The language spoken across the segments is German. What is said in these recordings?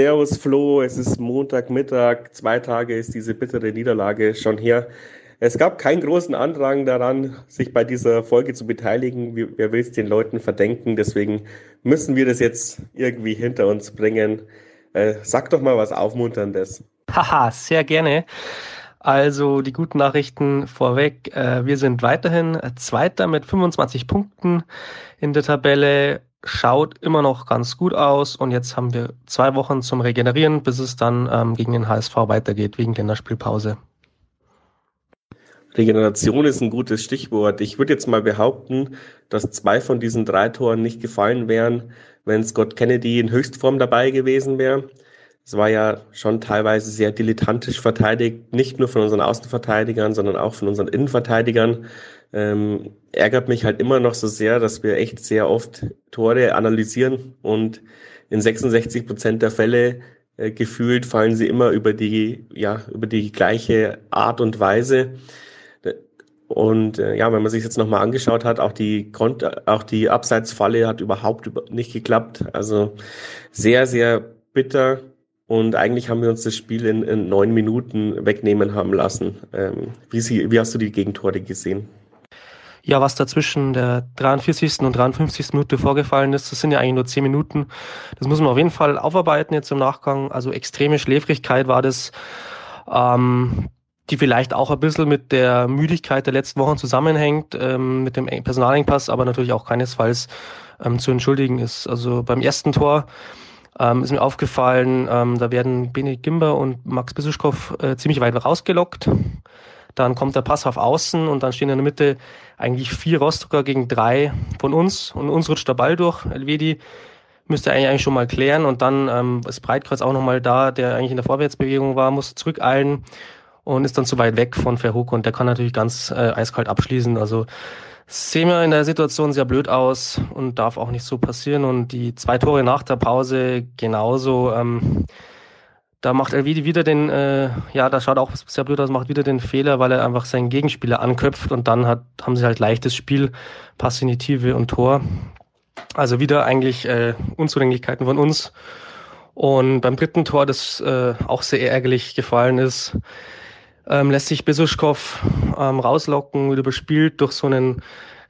Servus Flo, es ist Montagmittag, zwei Tage ist diese bittere Niederlage schon her. Es gab keinen großen Andrang daran, sich bei dieser Folge zu beteiligen. Wer will es den Leuten verdenken? Deswegen müssen wir das jetzt irgendwie hinter uns bringen. Äh, sag doch mal was Aufmunterndes. Haha, sehr gerne. Also die guten Nachrichten vorweg. Äh, wir sind weiterhin Zweiter mit 25 Punkten in der Tabelle schaut immer noch ganz gut aus und jetzt haben wir zwei Wochen zum Regenerieren, bis es dann ähm, gegen den HSV weitergeht, wegen Länderspielpause. Regeneration ist ein gutes Stichwort. Ich würde jetzt mal behaupten, dass zwei von diesen drei Toren nicht gefallen wären, wenn Scott Kennedy in Höchstform dabei gewesen wäre. Es war ja schon teilweise sehr dilettantisch verteidigt, nicht nur von unseren Außenverteidigern, sondern auch von unseren Innenverteidigern ähm, ärgert mich halt immer noch so sehr, dass wir echt sehr oft Tore analysieren und in 66 Prozent der Fälle äh, gefühlt fallen sie immer über die, ja, über die gleiche Art und Weise. Und äh, ja, wenn man sich jetzt nochmal angeschaut hat, auch die Kont auch die Abseitsfalle hat überhaupt nicht geklappt. Also sehr, sehr bitter. Und eigentlich haben wir uns das Spiel in, in neun Minuten wegnehmen haben lassen. Ähm, wie, sie, wie hast du die Gegentore gesehen? Ja, was da zwischen der 43. und 53. Minute vorgefallen ist, das sind ja eigentlich nur 10 Minuten. Das muss man auf jeden Fall aufarbeiten jetzt im Nachgang. Also extreme Schläfrigkeit war das, ähm, die vielleicht auch ein bisschen mit der Müdigkeit der letzten Wochen zusammenhängt, ähm, mit dem Personalengpass, aber natürlich auch keinesfalls ähm, zu entschuldigen ist. Also beim ersten Tor ähm, ist mir aufgefallen, ähm, da werden Bene Gimber und Max Bisuschkow äh, ziemlich weit rausgelockt. Dann kommt der Pass auf Außen und dann stehen in der Mitte eigentlich vier Rostocker gegen drei von uns und uns rutscht der Ball durch. Elvedi müsste eigentlich schon mal klären und dann ähm, ist Breitkreuz auch nochmal da, der eigentlich in der Vorwärtsbewegung war, muss zurückeilen und ist dann zu weit weg von Verhoek und der kann natürlich ganz äh, eiskalt abschließen. Also sehen wir in der Situation sehr blöd aus und darf auch nicht so passieren. Und die zwei Tore nach der Pause genauso. Ähm, da macht er wieder den, äh, ja, da schaut auch sehr blöd aus, macht wieder den Fehler, weil er einfach seinen Gegenspieler anköpft und dann hat, haben sie halt leichtes Spiel, Pass in die Tiefe und Tor. Also wieder eigentlich äh, Unzulänglichkeiten von uns. Und beim dritten Tor, das äh, auch sehr ärgerlich gefallen ist, ähm, lässt sich Besuschkow ähm, rauslocken, wird überspielt durch so einen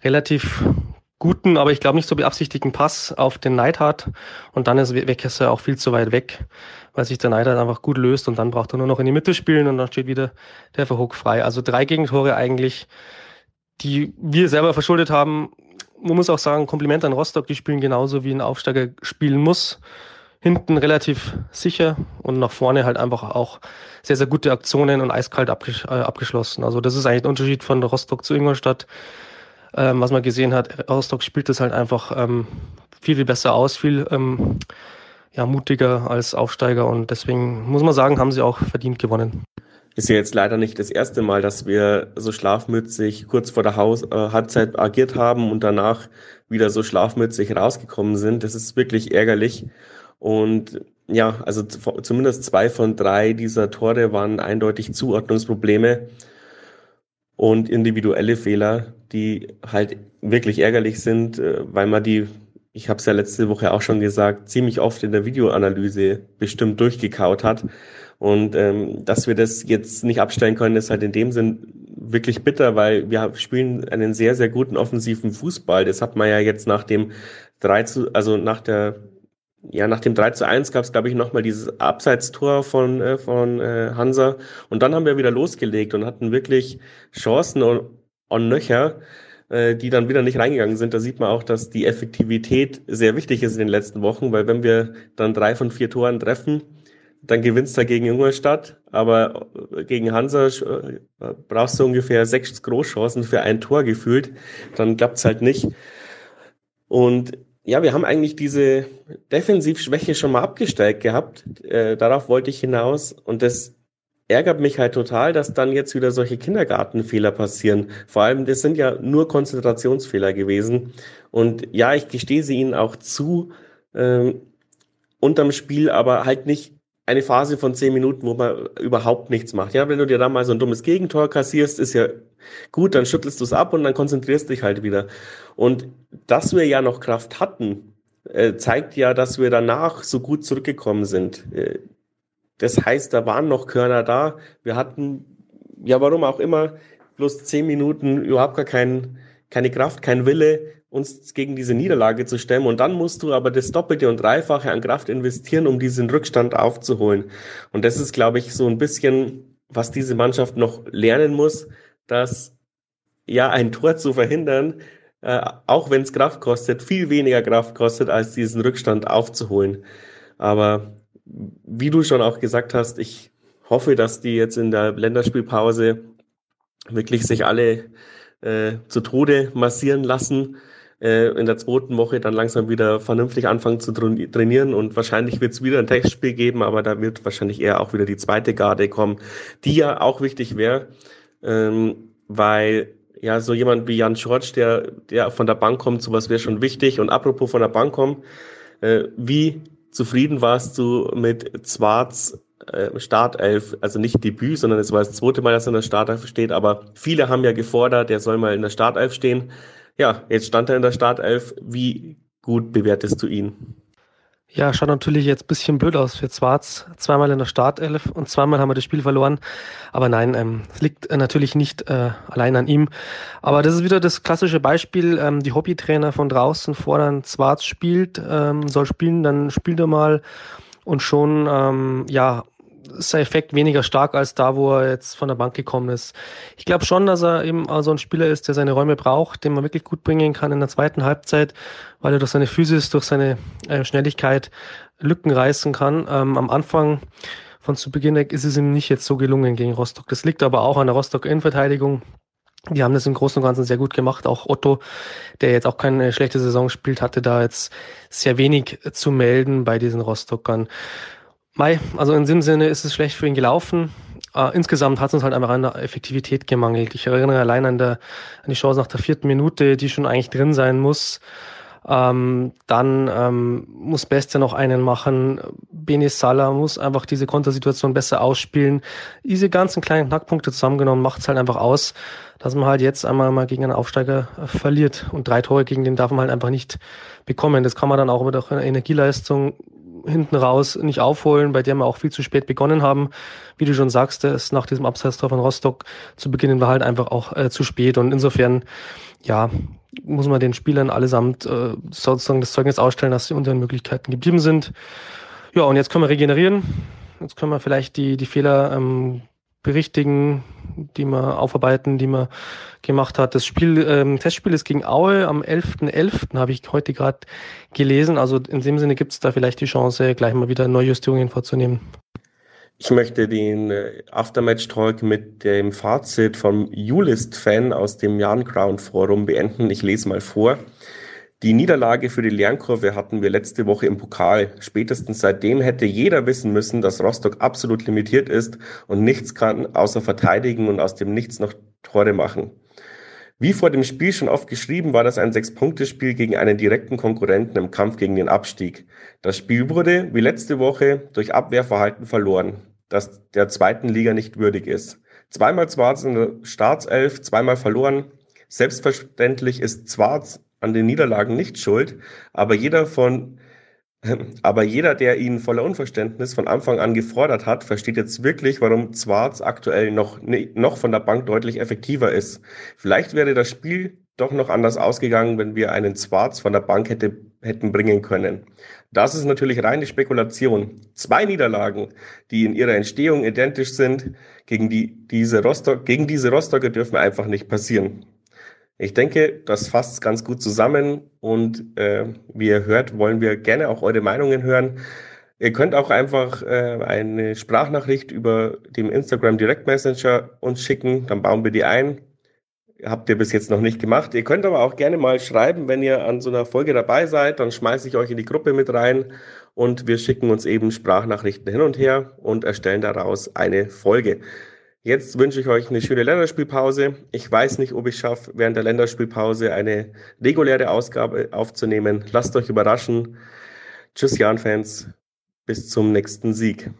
relativ guten, aber ich glaube nicht so beabsichtigten Pass auf den Neidhardt und dann ist Weckhesser auch viel zu weit weg weil sich der Neidhardt einfach gut löst und dann braucht er nur noch in die Mitte spielen und dann steht wieder der Verhook frei. Also drei Gegentore eigentlich, die wir selber verschuldet haben. Man muss auch sagen, Kompliment an Rostock, die spielen genauso wie ein Aufsteiger spielen muss. Hinten relativ sicher und nach vorne halt einfach auch sehr, sehr gute Aktionen und eiskalt äh, abgeschlossen. Also das ist eigentlich der Unterschied von Rostock zu Ingolstadt. Ähm, was man gesehen hat, Rostock spielt das halt einfach ähm, viel, viel besser aus, viel ähm, ja, mutiger als Aufsteiger und deswegen muss man sagen, haben sie auch verdient gewonnen. Ist ja jetzt leider nicht das erste Mal, dass wir so schlafmützig kurz vor der Haus, äh, Halbzeit agiert haben und danach wieder so schlafmützig rausgekommen sind. Das ist wirklich ärgerlich. Und ja, also zumindest zwei von drei dieser Tore waren eindeutig Zuordnungsprobleme und individuelle Fehler, die halt wirklich ärgerlich sind, äh, weil man die ich habe es ja letzte Woche auch schon gesagt, ziemlich oft in der Videoanalyse bestimmt durchgekaut hat. Und ähm, dass wir das jetzt nicht abstellen können, ist halt in dem Sinn wirklich bitter, weil wir spielen einen sehr, sehr guten offensiven Fußball. Das hat man ja jetzt nach dem 3 zu, also nach der ja, nach dem 3 zu 1 gab es, glaube ich, nochmal dieses Abseitstor von, äh, von äh, Hansa. Und dann haben wir wieder losgelegt und hatten wirklich Chancen und, und Nöcher äh, die dann wieder nicht reingegangen sind. Da sieht man auch, dass die Effektivität sehr wichtig ist in den letzten Wochen, weil wenn wir dann drei von vier Toren treffen, dann gewinnst du gegen Ingolstadt, aber gegen Hansa äh, brauchst du ungefähr sechs Großchancen für ein Tor gefühlt, dann klappt's halt nicht. Und ja, wir haben eigentlich diese Defensivschwäche schon mal abgestellt gehabt. Äh, darauf wollte ich hinaus. Und das ärgert mich halt total, dass dann jetzt wieder solche Kindergartenfehler passieren. Vor allem, das sind ja nur Konzentrationsfehler gewesen. Und ja, ich gestehe sie ihnen auch zu, ähm, unterm Spiel, aber halt nicht eine Phase von zehn Minuten, wo man überhaupt nichts macht. Ja, wenn du dir da mal so ein dummes Gegentor kassierst, ist ja gut, dann schüttelst du es ab und dann konzentrierst dich halt wieder. Und dass wir ja noch Kraft hatten, äh, zeigt ja, dass wir danach so gut zurückgekommen sind. Äh, das heißt, da waren noch Körner da. Wir hatten, ja, warum auch immer, bloß zehn Minuten überhaupt gar kein, keine Kraft, kein Wille, uns gegen diese Niederlage zu stemmen. Und dann musst du aber das Doppelte und Dreifache an Kraft investieren, um diesen Rückstand aufzuholen. Und das ist, glaube ich, so ein bisschen, was diese Mannschaft noch lernen muss, dass ja ein Tor zu verhindern, äh, auch wenn es Kraft kostet, viel weniger Kraft kostet, als diesen Rückstand aufzuholen. Aber wie du schon auch gesagt hast, ich hoffe, dass die jetzt in der Länderspielpause wirklich sich alle äh, zu Tode massieren lassen äh, in der zweiten Woche dann langsam wieder vernünftig anfangen zu trainieren und wahrscheinlich wird es wieder ein Testspiel geben, aber da wird wahrscheinlich eher auch wieder die zweite Garde kommen, die ja auch wichtig wäre, ähm, weil ja so jemand wie Jan Schorsch, der, der von der Bank kommt, sowas wäre schon wichtig. Und apropos von der Bank kommen, äh, wie zufrieden warst du mit Zwarts äh, Startelf, also nicht Debüt, sondern es war das zweite Mal, dass er in der Startelf steht, aber viele haben ja gefordert, der soll mal in der Startelf stehen. Ja, jetzt stand er in der Startelf. Wie gut bewertest du ihn? Ja, schaut natürlich jetzt ein bisschen blöd aus für Zwarz. Zweimal in der Startelf und zweimal haben wir das Spiel verloren. Aber nein, ähm, es liegt äh, natürlich nicht äh, allein an ihm. Aber das ist wieder das klassische Beispiel. Ähm, die Hobbytrainer von draußen fordern, Zwarz spielt, ähm, soll spielen, dann spielt er mal. Und schon, ähm, ja, ist Effekt weniger stark als da, wo er jetzt von der Bank gekommen ist. Ich glaube schon, dass er eben so ein Spieler ist, der seine Räume braucht, den man wirklich gut bringen kann in der zweiten Halbzeit, weil er durch seine Physis, durch seine äh, Schnelligkeit Lücken reißen kann. Ähm, am Anfang von zu Beginn ist es ihm nicht jetzt so gelungen gegen Rostock. Das liegt aber auch an der Rostock Innenverteidigung. Die haben das im Großen und Ganzen sehr gut gemacht. Auch Otto, der jetzt auch keine schlechte Saison spielt, hatte da jetzt sehr wenig zu melden bei diesen Rostockern. Mai, also in dem Sinne ist es schlecht für ihn gelaufen. Uh, insgesamt hat es uns halt einfach an der Effektivität gemangelt. Ich erinnere allein an, der, an die Chance nach der vierten Minute, die schon eigentlich drin sein muss. Ähm, dann ähm, muss Beste noch einen machen. Bene Salah muss einfach diese Kontersituation besser ausspielen. Diese ganzen kleinen Knackpunkte zusammengenommen macht es halt einfach aus, dass man halt jetzt einmal mal gegen einen Aufsteiger äh, verliert. Und drei Tore gegen den darf man halt einfach nicht bekommen. Das kann man dann auch mit einer Energieleistung hinten raus nicht aufholen, bei der wir auch viel zu spät begonnen haben. Wie du schon sagst, ist nach diesem Abseitstor von Rostock zu beginnen war halt einfach auch äh, zu spät. Und insofern, ja, muss man den Spielern allesamt äh, sozusagen das Zeugnis ausstellen, dass sie unter den Möglichkeiten geblieben sind. Ja, und jetzt können wir regenerieren. Jetzt können wir vielleicht die, die Fehler ähm, berichtigen, die wir aufarbeiten, die man gemacht hat. Das Spiel, ähm, Testspiel ist gegen Aue am 11.11., .11., habe ich heute gerade gelesen. Also in dem Sinne gibt es da vielleicht die Chance, gleich mal wieder Neujustierungen vorzunehmen. Ich möchte den äh, Aftermatch-Talk mit dem Fazit vom Julist-Fan aus dem Jan Crown Forum beenden. Ich lese mal vor. Die Niederlage für die Lernkurve hatten wir letzte Woche im Pokal. Spätestens seitdem hätte jeder wissen müssen, dass Rostock absolut limitiert ist und nichts kann, außer verteidigen und aus dem Nichts noch Tore machen. Wie vor dem Spiel schon oft geschrieben, war das ein Sechs-Punkte-Spiel gegen einen direkten Konkurrenten im Kampf gegen den Abstieg. Das Spiel wurde, wie letzte Woche, durch Abwehrverhalten verloren, das der zweiten Liga nicht würdig ist. Zweimal Zwarz in der Staatself, zweimal verloren. Selbstverständlich ist Zwarz an den Niederlagen nicht schuld, aber jeder von aber jeder, der ihn voller Unverständnis von Anfang an gefordert hat, versteht jetzt wirklich, warum Zwarz aktuell noch, noch von der Bank deutlich effektiver ist. Vielleicht wäre das Spiel doch noch anders ausgegangen, wenn wir einen Zwarz von der Bank hätte, hätten bringen können. Das ist natürlich reine Spekulation. Zwei Niederlagen, die in ihrer Entstehung identisch sind, gegen, die, diese Rostock, gegen diese Rostocker dürfen einfach nicht passieren. Ich denke, das fasst ganz gut zusammen und äh, wie ihr hört, wollen wir gerne auch eure Meinungen hören. Ihr könnt auch einfach äh, eine Sprachnachricht über dem Instagram Direct Messenger uns schicken, dann bauen wir die ein. Habt ihr bis jetzt noch nicht gemacht. Ihr könnt aber auch gerne mal schreiben, wenn ihr an so einer Folge dabei seid, dann schmeiße ich euch in die Gruppe mit rein und wir schicken uns eben Sprachnachrichten hin und her und erstellen daraus eine Folge. Jetzt wünsche ich euch eine schöne Länderspielpause. Ich weiß nicht, ob ich schaffe, während der Länderspielpause eine reguläre Ausgabe aufzunehmen. Lasst euch überraschen. Tschüss, Jan-Fans. Bis zum nächsten Sieg.